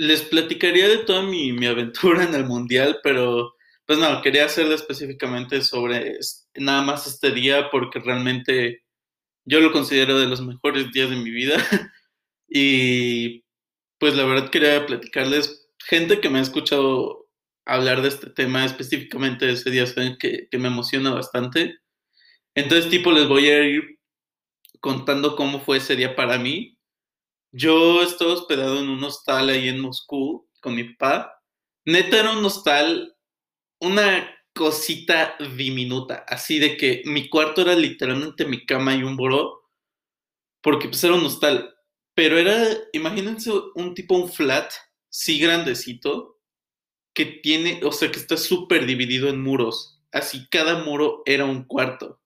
les platicaría de toda mi, mi aventura en el mundial, pero pues no, quería hacerlo específicamente sobre nada más este día porque realmente yo lo considero de los mejores días de mi vida. y pues la verdad quería platicarles, gente que me ha escuchado hablar de este tema específicamente ese día, saben que, que me emociona bastante. Entonces, tipo, les voy a ir contando cómo fue ese día para mí. Yo estaba hospedado en un hostal ahí en Moscú con mi papá. Neta era un hostal una cosita diminuta, así de que mi cuarto era literalmente mi cama y un buró, porque pues era un hostal, pero era, imagínense un tipo, un flat, sí grandecito, que tiene, o sea, que está súper dividido en muros, así cada muro era un cuarto.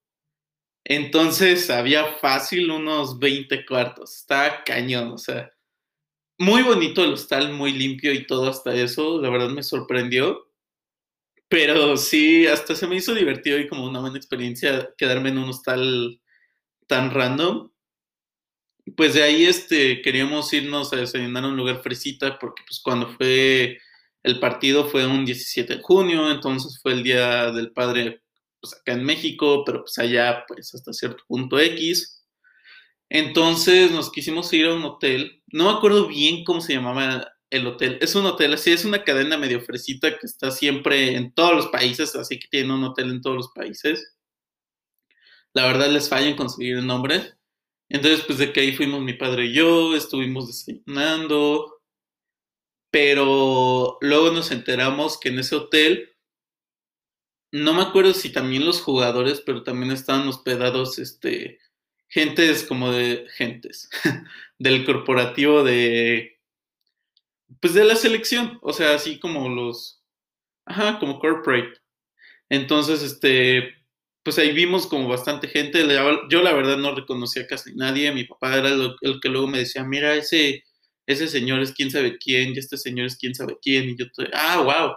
Entonces había fácil unos 20 cuartos, estaba cañón, o sea, muy bonito el hostal, muy limpio y todo hasta eso, la verdad me sorprendió. Pero sí, hasta se me hizo divertido y como una buena experiencia quedarme en un hostal tan random. Pues de ahí este, queríamos irnos a desayunar a un lugar fresita porque pues cuando fue el partido fue un 17 de junio, entonces fue el Día del Padre pues acá en México, pero pues allá pues hasta cierto punto X. Entonces nos quisimos ir a un hotel, no me acuerdo bien cómo se llamaba el hotel. Es un hotel, así es una cadena medio fresita que está siempre en todos los países, así que tiene un hotel en todos los países. La verdad les falla en conseguir el nombre. Entonces, pues de que ahí fuimos mi padre y yo, estuvimos desayunando, pero luego nos enteramos que en ese hotel, no me acuerdo si también los jugadores, pero también estaban hospedados, este, gentes como de gentes, del corporativo de pues de la selección, o sea, así como los, ajá, como corporate. Entonces, este, pues ahí vimos como bastante gente. Yo la verdad no reconocía casi nadie. Mi papá era el, que luego me decía, mira, ese, ese señor es quién sabe quién y este señor es quién sabe quién. Y yo, ah, wow.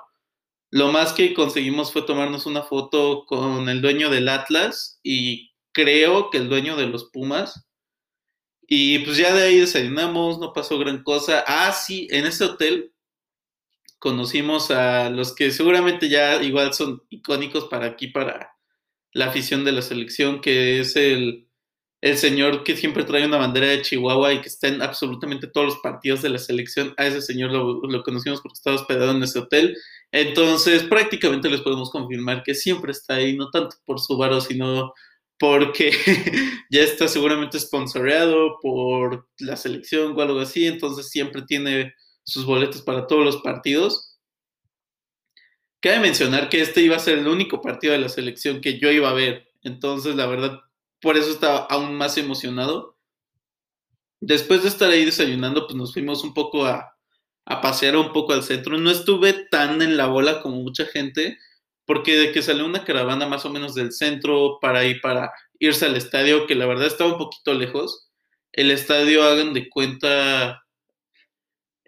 Lo más que conseguimos fue tomarnos una foto con el dueño del Atlas y creo que el dueño de los Pumas. Y pues ya de ahí desayunamos, no pasó gran cosa. Ah, sí, en ese hotel conocimos a los que seguramente ya igual son icónicos para aquí, para la afición de la selección, que es el, el señor que siempre trae una bandera de Chihuahua y que está en absolutamente todos los partidos de la selección. A ese señor lo, conocimos porque estaba hospedado en ese hotel. Entonces, prácticamente les podemos confirmar que siempre está ahí, no tanto por su varo, sino porque ya está seguramente sponsoreado por la selección o algo así, entonces siempre tiene sus boletos para todos los partidos. Cabe mencionar que este iba a ser el único partido de la selección que yo iba a ver, entonces la verdad, por eso estaba aún más emocionado. Después de estar ahí desayunando, pues nos fuimos un poco a, a pasear un poco al centro. No estuve tan en la bola como mucha gente, porque de que salió una caravana más o menos del centro para ir para irse al estadio, que la verdad estaba un poquito lejos. El estadio, hagan de cuenta,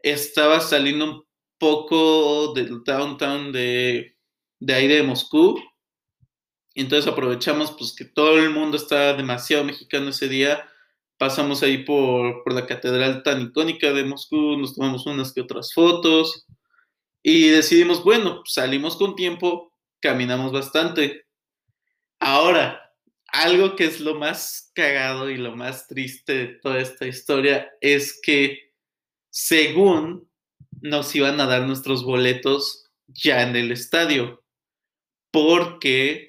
estaba saliendo un poco del downtown de, de ahí de Moscú. Entonces aprovechamos pues que todo el mundo está demasiado mexicano ese día. Pasamos ahí por, por la catedral tan icónica de Moscú, nos tomamos unas que otras fotos y decidimos, bueno, salimos con tiempo, caminamos bastante. Ahora, algo que es lo más cagado y lo más triste de toda esta historia es que según nos iban a dar nuestros boletos ya en el estadio, porque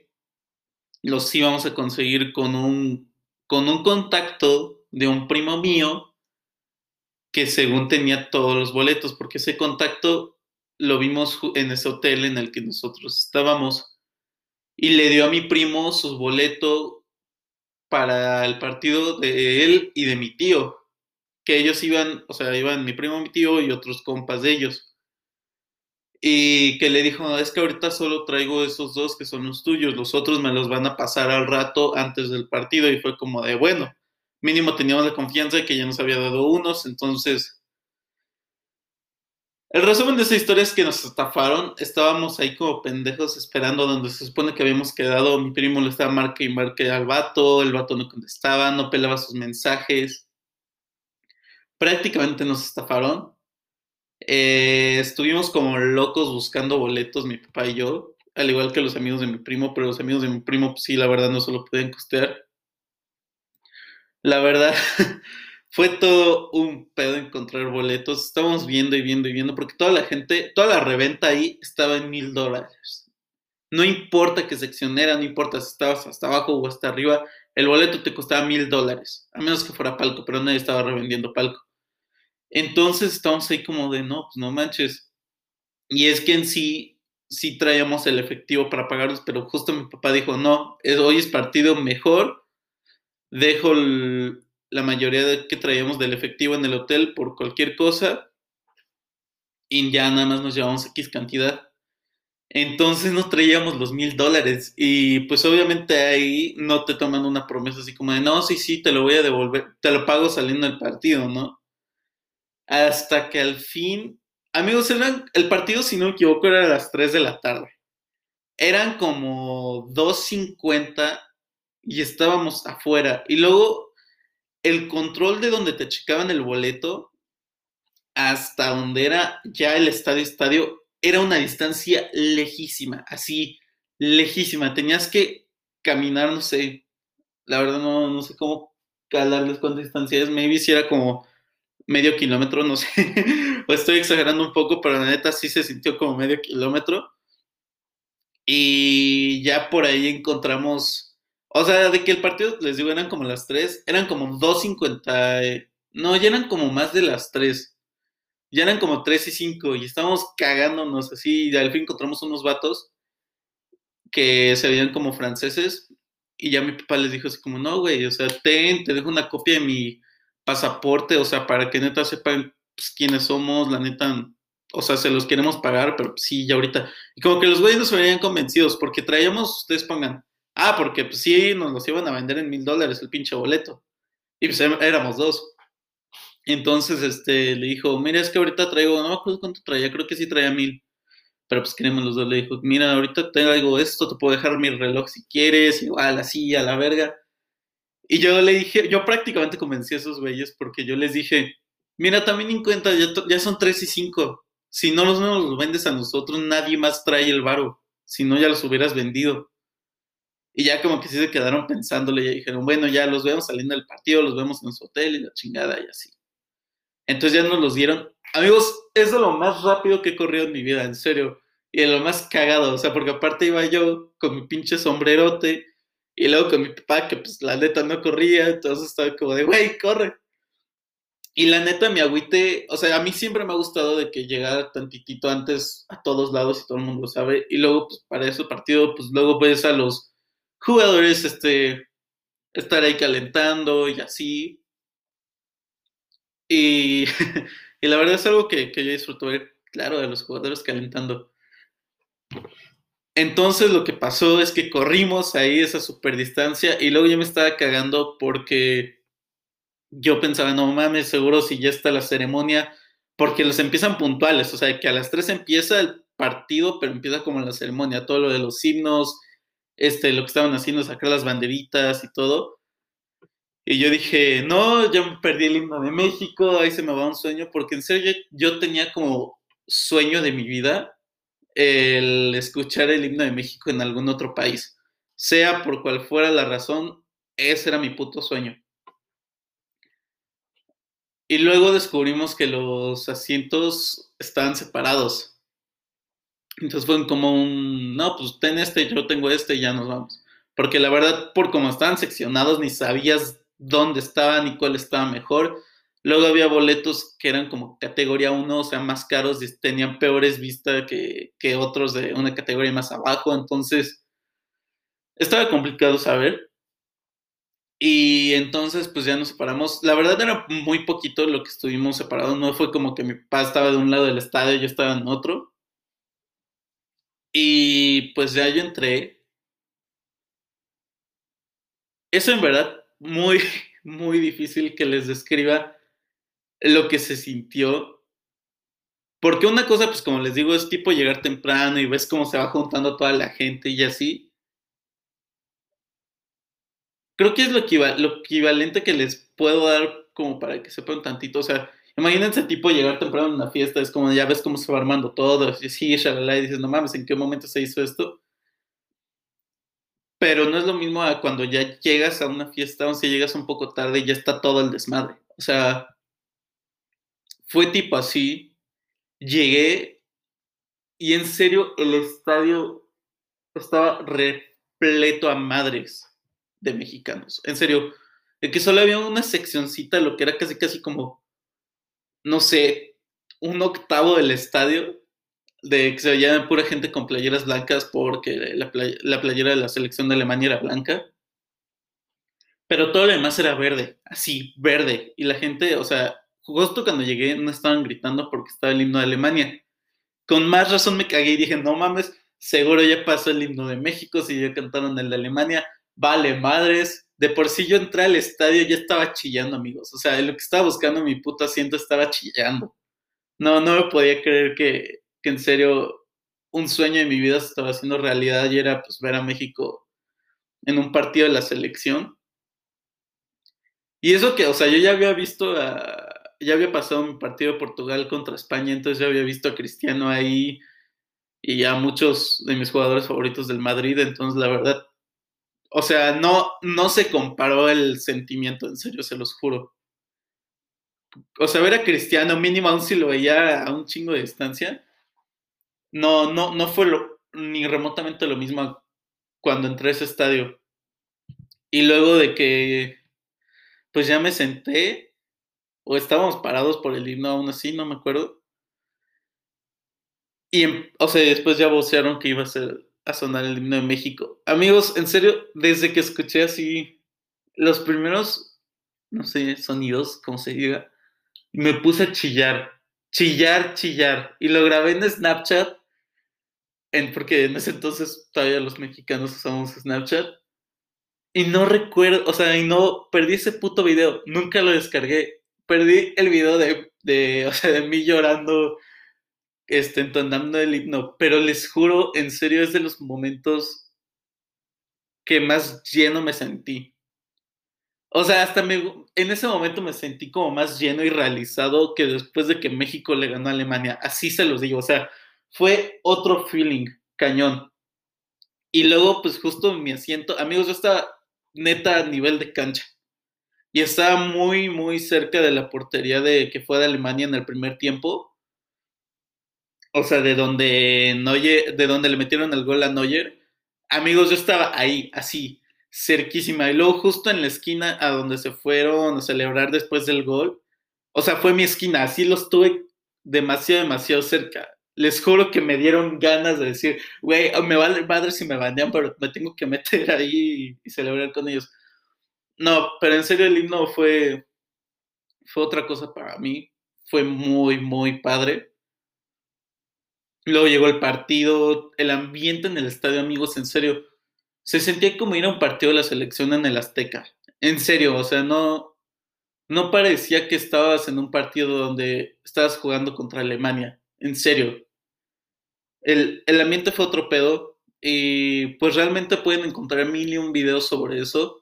los íbamos a conseguir con un, con un contacto de un primo mío que según tenía todos los boletos, porque ese contacto lo vimos en ese hotel en el que nosotros estábamos y le dio a mi primo su boleto para el partido de él y de mi tío, que ellos iban, o sea, iban mi primo, mi tío y otros compas de ellos. Y que le dijo, es que ahorita solo traigo esos dos que son los tuyos, los otros me los van a pasar al rato antes del partido y fue como de, bueno, mínimo teníamos la confianza de que ya nos había dado unos, entonces el resumen de esa historia es que nos estafaron. Estábamos ahí como pendejos esperando donde se supone que habíamos quedado. Mi primo le estaba marque y al vato. El vato no contestaba, no pelaba sus mensajes. Prácticamente nos estafaron. Eh, estuvimos como locos buscando boletos, mi papá y yo, al igual que los amigos de mi primo, pero los amigos de mi primo, pues sí, la verdad no se lo pueden costear. La verdad, fue todo un pedo encontrar boletos. Estábamos viendo y viendo y viendo, porque toda la gente, toda la reventa ahí estaba en mil dólares. No importa qué sección era, no importa si estabas hasta abajo o hasta arriba, el boleto te costaba mil dólares, a menos que fuera palco, pero nadie estaba revendiendo palco. Entonces estábamos ahí como de, no, pues no manches. Y es que en sí, sí traíamos el efectivo para pagarlos, pero justo mi papá dijo, no, hoy es partido mejor, dejo la mayoría de que traíamos del efectivo en el hotel por cualquier cosa y ya nada más nos llevamos X cantidad. Entonces no traíamos los mil dólares y pues obviamente ahí no te toman una promesa así como de, no, sí, sí, te lo voy a devolver, te lo pago saliendo del partido, ¿no? Hasta que al fin, amigos, el partido, si no me equivoco, era a las 3 de la tarde. Eran como 2.50 y estábamos afuera. Y luego el control de donde te checaban el boleto hasta donde era ya el estadio estadio era una distancia lejísima, así, lejísima. Tenías que caminar, no sé, la verdad no, no sé cómo calarles cuánta distancia es, maybe si era como medio kilómetro, no sé, o estoy exagerando un poco, pero la neta sí se sintió como medio kilómetro. Y ya por ahí encontramos, o sea, de que el partido, les digo, eran como las 3, eran como 2.50, no, ya eran como más de las 3 ya eran como 3 y 5 y estábamos cagándonos así y al fin encontramos unos vatos que se veían como franceses y ya mi papá les dijo así como, no, güey, o sea, ten, te dejo una copia de mi pasaporte, o sea, para que neta sepan pues, quiénes somos, la neta, o sea, se los queremos pagar, pero pues, sí, ya ahorita. Y como que los güeyes nos venían convencidos porque traíamos, ustedes pongan, ah, porque pues sí, nos los iban a vender en mil dólares el pinche boleto. Y pues éramos dos. Entonces, este, le dijo, mira, es que ahorita traigo, no me acuerdo cuánto traía, creo que sí traía mil. Pero pues queremos los dos. Le dijo, mira, ahorita traigo esto, te puedo dejar mi reloj si quieres, igual así, a la verga. Y yo le dije, yo prácticamente convencí a esos güeyes porque yo les dije, mira, también en cuenta, ya, ya son tres y cinco. Si no los, no los vendes a nosotros, nadie más trae el varo. Si no, ya los hubieras vendido. Y ya como que sí se quedaron pensándole y dijeron, bueno, ya los vemos saliendo del partido, los vemos en su hotel y la chingada y así. Entonces ya nos los dieron. Amigos, es de lo más rápido que he corrido en mi vida, en serio. Y de lo más cagado, o sea, porque aparte iba yo con mi pinche sombrerote y luego con mi papá, que pues la neta no corría, entonces estaba como de, güey, corre. Y la neta, mi agüite, o sea, a mí siempre me ha gustado de que llegara tantitito antes a todos lados y todo el mundo lo sabe. Y luego, pues para ese partido, pues luego ves a los jugadores, este, estar ahí calentando y así. Y, y la verdad es algo que, que yo disfruto ver, claro, de los jugadores calentando. Entonces lo que pasó es que corrimos ahí esa super distancia y luego yo me estaba cagando porque yo pensaba, no mames, seguro si ya está la ceremonia, porque los empiezan puntuales, o sea, que a las 3 empieza el partido, pero empieza como la ceremonia, todo lo de los himnos, este, lo que estaban haciendo, sacar las banderitas y todo. Y yo dije, no, ya me perdí el himno de México, ahí se me va un sueño, porque en serio yo, tenía como sueño de mi vida el escuchar el himno de México en algún otro país. Sea por cual fuera la razón, ese era mi puto sueño. Y luego descubrimos que los asientos estaban separados. Entonces fue como un, no, pues ten este, yo tengo este y ya nos vamos. Porque la verdad, por como estaban seccionados, ni sabías dónde estaban y cuál estaba mejor. Luego había boletos que eran como categoría 1, o sea, más caros y tenían peores vistas que, que otros de una categoría más abajo. Entonces, estaba complicado saber. Y entonces, pues ya nos separamos. La verdad era muy poquito lo que estuvimos separados. No fue como que mi papá estaba de un lado del estadio y yo estaba en otro. Y pues ya yo entré. Eso en verdad muy, muy difícil que les describa lo que se sintió. Porque una cosa, pues como les digo, es tipo llegar temprano y ves cómo se va juntando toda la gente y así. Creo que es lo, lo equivalente que les puedo dar como para que sepan tantito. O sea, Imagínense tipo llegar temprano a una fiesta, es como ya ves cómo se va armando todo, y sí, shalala, y dices, no mames, ¿en qué momento se hizo esto? Pero no es lo mismo a cuando ya llegas a una fiesta, o si llegas un poco tarde y ya está todo el desmadre. O sea, fue tipo así, llegué y en serio el estadio estaba repleto a madres de mexicanos. En serio, que solo había una seccioncita, lo que era casi casi como, no sé, un octavo del estadio, de que se veía pura gente con playeras blancas porque la, playera de la selección de Alemania era blanca. Pero todo lo demás era verde, así, verde. Y la gente, o sea, justo cuando llegué no estaban gritando porque estaba el himno de Alemania. Con más razón me cagué y dije, no mames, seguro ya pasó el himno de México, si ya cantaron el de Alemania, vale madres, de por sí yo entré al estadio y ya estaba chillando, amigos. O sea, lo que estaba buscando mi puto asiento estaba chillando. No, no me podía creer que, que en serio un sueño de mi vida se estaba haciendo realidad y era pues ver a México en un partido de la selección. Y eso que, o sea, yo ya había visto ya había pasado mi partido de Portugal contra España, entonces ya había visto a Cristiano ahí y ya muchos de mis jugadores favoritos del Madrid, entonces la verdad o sea, no, no se comparó el sentimiento, en serio, se los juro. O sea, ver a Cristiano, mínimo aún si lo veía a un chingo de distancia, no, no, no fue ni remotamente lo mismo cuando entré a ese estadio. Y luego de que, pues ya me senté, o estábamos parados por el himno aún así, no me acuerdo. Y, o sea, después ya vocearon que iba a ser a sonar el himno de México. Amigos, en serio, desde que escuché así los primeros, no sé, sonidos, como se diga, me puse a chillar, chillar, chillar. Y lo grabé en Snapchat, en, porque en ese entonces todavía los mexicanos usamos Snapchat. Y no recuerdo, o sea, y no, perdí ese puto video, nunca lo descargué. Perdí el video de, de, o sea, de mí llorando este, entonando el himno, pero les juro, en serio, es de los momentos que más lleno me sentí. O sea, hasta me, en ese momento me sentí como más lleno y realizado que después de que México le ganó a Alemania. Así se los digo, o sea, fue otro feeling, cañón. Y luego, pues justo en mi asiento, amigos, yo estaba neta a nivel de cancha. Y estaba muy, muy cerca de la portería de que fue de Alemania en el primer tiempo. O sea, de donde Neuer, de donde le metieron el gol a Neuer. Amigos, yo estaba ahí, así, cerquísima. Y luego justo en la esquina a donde se fueron a celebrar después del gol. O sea, fue mi esquina, así los tuve demasiado, demasiado cerca. Les juro que me dieron ganas de decir, güey, me vale madre si me bandean, pero me tengo que meter ahí y, celebrar con ellos. No, pero en serio el himno fue, fue otra cosa para mí. Fue muy, muy padre. Luego llegó el partido, el ambiente en el estadio, amigos, en serio. Se sentía como ir a un partido de la selección en el Azteca. En serio, o sea, no, no parecía que estabas en un partido donde estabas jugando contra Alemania. En serio. El, el ambiente fue otro pedo. Y pues realmente pueden encontrar mil y un videos sobre eso.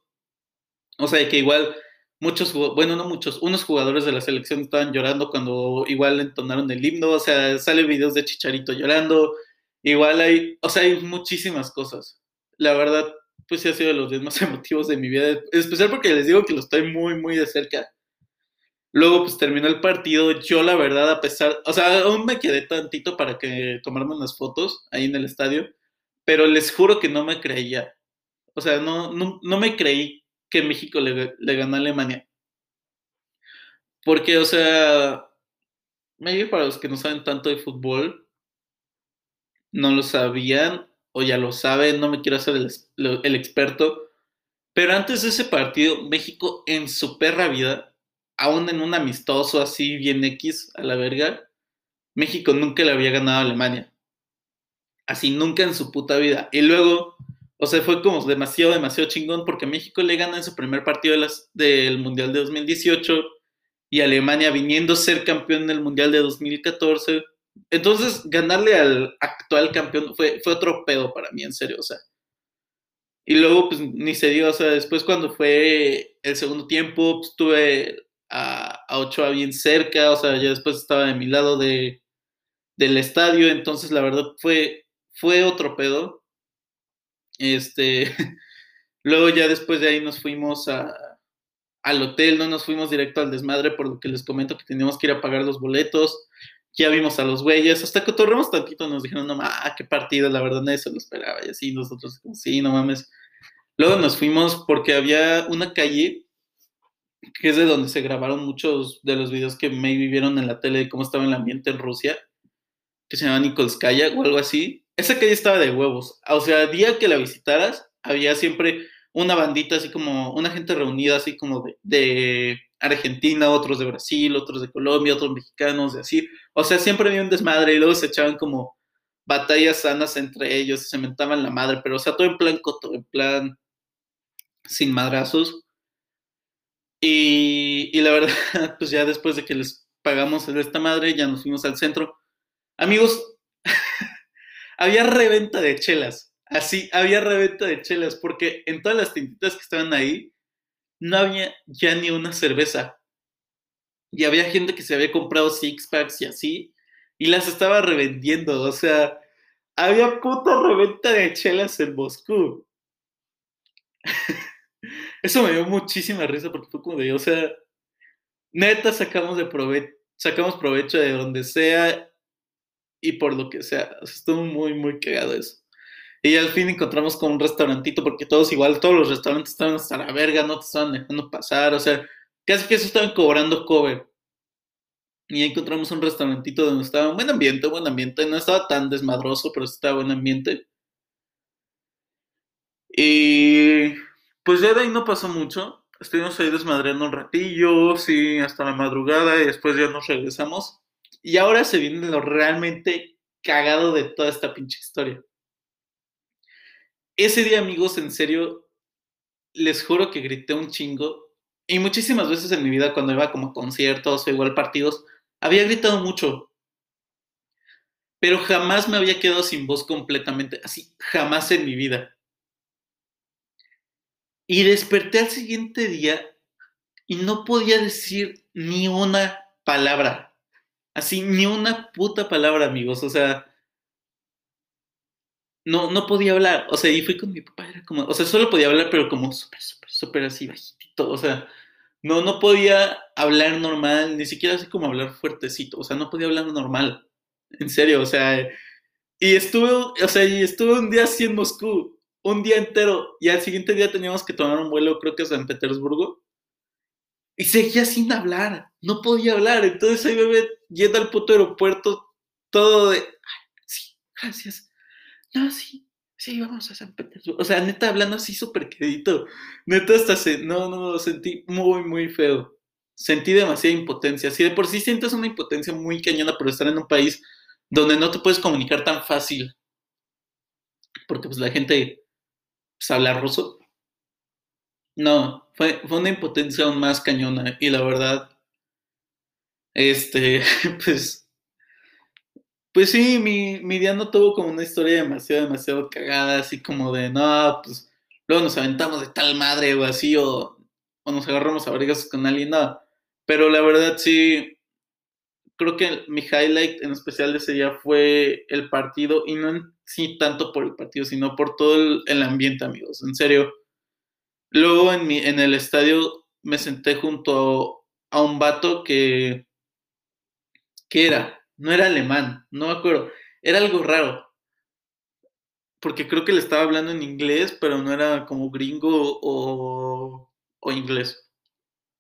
O sea, que igual muchos, bueno, no muchos, unos jugadores de la selección estaban llorando cuando igual entonaron el himno, o sea, sale videos de Chicharito llorando, igual hay, o sea, hay muchísimas cosas. La verdad, pues sí ha sido de los días más emotivos de mi vida, en especial porque les digo que lo estoy muy, muy de cerca. Luego, pues terminó el partido. Yo, la verdad, a pesar, o sea, aún me quedé tantito para que tomarme unas fotos ahí en el estadio, pero les juro que no me creía. O sea, no, no, no me creí que México le, ganó a Alemania. Porque, o sea, medio para los que no saben tanto de fútbol, no lo sabían o ya lo saben, no me quiero hacer el, el, experto, pero antes de ese partido, México en su perra vida, aún en un amistoso así bien X a la verga, México nunca le había ganado a Alemania. Así nunca en su puta vida. Y luego o sea, fue como demasiado, demasiado chingón porque México le gana en su primer partido de las, del Mundial de 2018 y Alemania viniendo a ser campeón del Mundial de 2014. Entonces, ganarle al actual campeón fue, fue otro pedo para mí, en serio, o sea. Y luego, pues ni se dio, o sea, después cuando fue el segundo tiempo, pues tuve a, a Ochoa bien cerca, o sea, ya después estaba de mi lado de, del estadio, entonces la verdad fue, fue otro pedo. Este, luego ya después de ahí nos fuimos al hotel, no nos fuimos directo al desmadre, por lo que les comento que teníamos que ir a pagar los boletos. Ya vimos a los güeyes, hasta que torremos tantito, nos dijeron, no mames, qué partido, la verdad nadie se lo esperaba. Y así nosotros, sí, no mames. Luego nos fuimos porque había una calle que es de donde se grabaron muchos de los videos que me vivieron en la tele de cómo estaba el ambiente en Rusia que se llama Nikolskaya o algo así. Esa calle estaba de huevos. O sea, día que la visitaras, había siempre una bandita así como, una gente reunida así como de, Argentina, otros de Brasil, otros de Colombia, otros mexicanos, de así. O sea, siempre había un desmadre y luego se echaban como batallas sanas entre ellos, se mentaban la madre, pero o sea, todo en plan coto, en plan sin madrazos. Y, y la verdad, pues ya después de que les pagamos esta madre, ya nos fuimos al centro Amigos, había reventa de chelas. Así, había reventa de chelas, porque en todas las tintitas que estaban ahí, no había ya ni una cerveza. Y había gente que se había comprado six packs y así, y las estaba revendiendo. O sea, había puta reventa de chelas en Moscú. Eso me dio muchísima risa porque fue como de, o sea, neta sacamos de provecho, sacamos provecho de donde sea y por lo que sea. estuvo muy, muy cagado eso. Y al fin encontramos con un restaurantito, porque todos igual, todos los restaurantes estaban hasta la verga, no te estaban dejando pasar, o sea, casi que eso estaban cobrando cover. Y encontramos un restaurantito donde estaba un buen ambiente, buen ambiente, no estaba tan desmadroso, pero estaba buen ambiente. Y pues ya de ahí no pasó mucho. Estuvimos ahí desmadreando un ratillo, sí, hasta la madrugada, y después ya nos regresamos. Y ahora se viene lo realmente cagado de toda esta pinche historia. Ese día, amigos, en serio, les juro que grité un chingo. Y muchísimas veces en mi vida, cuando iba como a conciertos o igual partidos, había gritado mucho. Pero jamás me había quedado sin voz completamente. Así, jamás en mi vida. Y desperté al siguiente día y no podía decir ni una palabra. Así, ni una puta palabra, amigos. O sea, no, no podía hablar. O sea, y fui con mi papá, era como, o sea, solo podía hablar, pero como súper, súper, súper así bajitito. O sea, no, no podía hablar normal, ni siquiera así como hablar fuertecito. O sea, no podía hablar normal. En serio, o sea, y estuve, o sea, y estuve un día así en Moscú, un día entero, y al siguiente día teníamos que tomar un vuelo, creo que a San Petersburgo. Y seguía sin hablar, no podía hablar. Entonces ahí me yendo al puto aeropuerto, todo de, sí, gracias. No, sí, sí, vamos a San Petersburgo. O sea, neta, hablando así súper quedito. Neta, hasta se, no, no, no, sentí muy, muy feo. Sentí demasiada impotencia. Si de por sí sientes una impotencia muy cañona por estar en un país donde no te puedes comunicar tan fácil. Porque pues la gente pues, habla ruso. No, fue, fue una impotencia aún más cañona. Y la verdad, este, pues, pues sí, mi, mi día no tuvo como una historia demasiado, demasiado cagada, así como de, no, pues, luego nos aventamos de tal madre o así, o, o nos agarramos a brigas con alguien, no. Pero la verdad sí, creo que mi highlight en especial de ese día fue el partido, y no en sí tanto por el partido, sino por todo el, el ambiente, amigos, en serio Luego en, mi, en el estadio me senté junto a, un vato que, ¿qué era? No era alemán, no me acuerdo. Era algo raro. Porque creo que le estaba hablando en inglés, pero no era como gringo o, o inglés.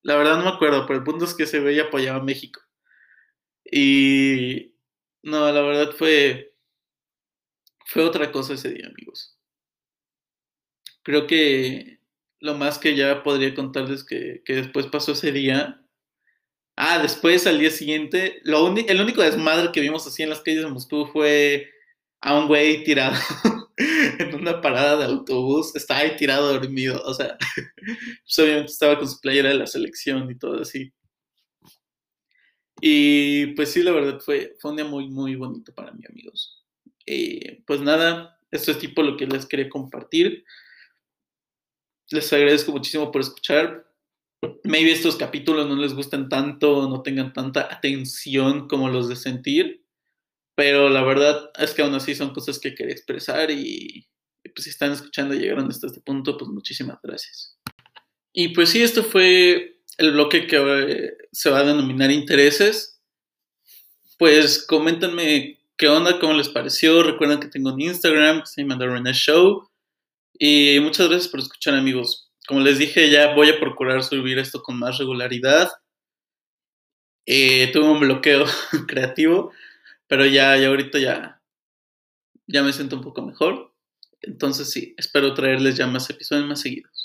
La verdad no me acuerdo, pero el punto es que se veía apoyaba a México. Y no, la verdad fue fue otra cosa ese día, amigos. Creo que lo más que ya podría contarles que, que después pasó ese día. Ah, después al día siguiente, lo el único desmadre que vimos así en las calles de Moscú fue a un güey tirado en una parada de autobús. Estaba ahí tirado dormido. O sea, pues obviamente estaba con su playera de la selección y todo así. Y pues sí, la verdad fue, fue un día muy, muy bonito para mí, amigos. Eh, pues nada, esto es tipo lo que les quería compartir. Les agradezco muchísimo por escuchar. Maybe estos capítulos no les gusten tanto, no tengan tanta atención como los de sentir, pero la verdad es que aún así son cosas que quería expresar y, pues si están escuchando y llegaron hasta este punto, pues muchísimas gracias. Y pues sí, esto fue el bloque que eh, se va a denominar intereses. Pues coméntenme qué onda, cómo les pareció. Recuerden que tengo un Instagram, se llama The Show. Y muchas gracias por escuchar, amigos. Como les dije, ya voy a procurar subir esto con más regularidad. Eh, tuve un bloqueo creativo, pero ya, ya ahorita ya, ya me siento un poco mejor. Entonces sí, espero traerles ya más episodios más seguidos.